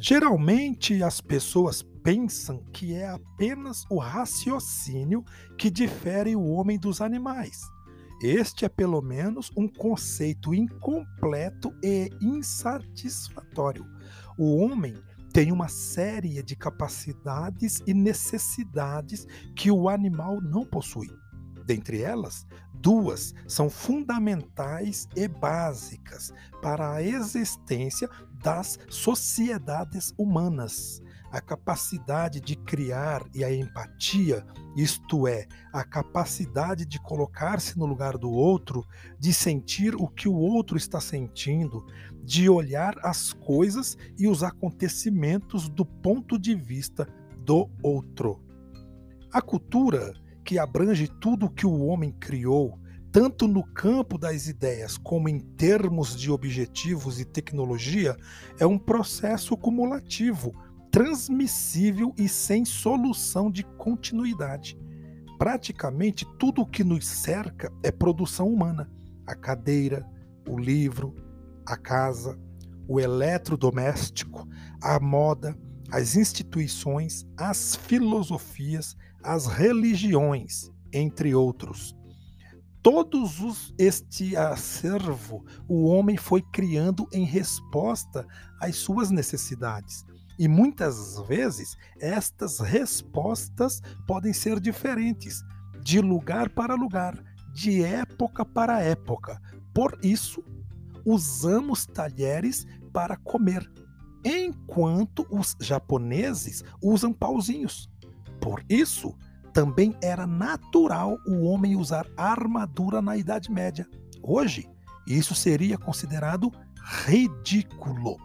Geralmente as pessoas pensam que é apenas o raciocínio que difere o homem dos animais. Este é pelo menos um conceito incompleto e insatisfatório. O homem tem uma série de capacidades e necessidades que o animal não possui. Dentre elas, duas são fundamentais e básicas para a existência das sociedades humanas: a capacidade de criar e a empatia, isto é, a capacidade de colocar-se no lugar do outro, de sentir o que o outro está sentindo, de olhar as coisas e os acontecimentos do ponto de vista do outro. A cultura, que abrange tudo o que o homem criou, tanto no campo das ideias como em termos de objetivos e tecnologia, é um processo cumulativo transmissível e sem solução de continuidade. Praticamente tudo o que nos cerca é produção humana: a cadeira, o livro, a casa, o eletrodoméstico, a moda, as instituições, as filosofias, as religiões, entre outros. Todos os, este acervo o homem foi criando em resposta às suas necessidades. E muitas vezes estas respostas podem ser diferentes, de lugar para lugar, de época para época. Por isso, usamos talheres para comer, enquanto os japoneses usam pauzinhos. Por isso, também era natural o homem usar armadura na Idade Média. Hoje, isso seria considerado ridículo.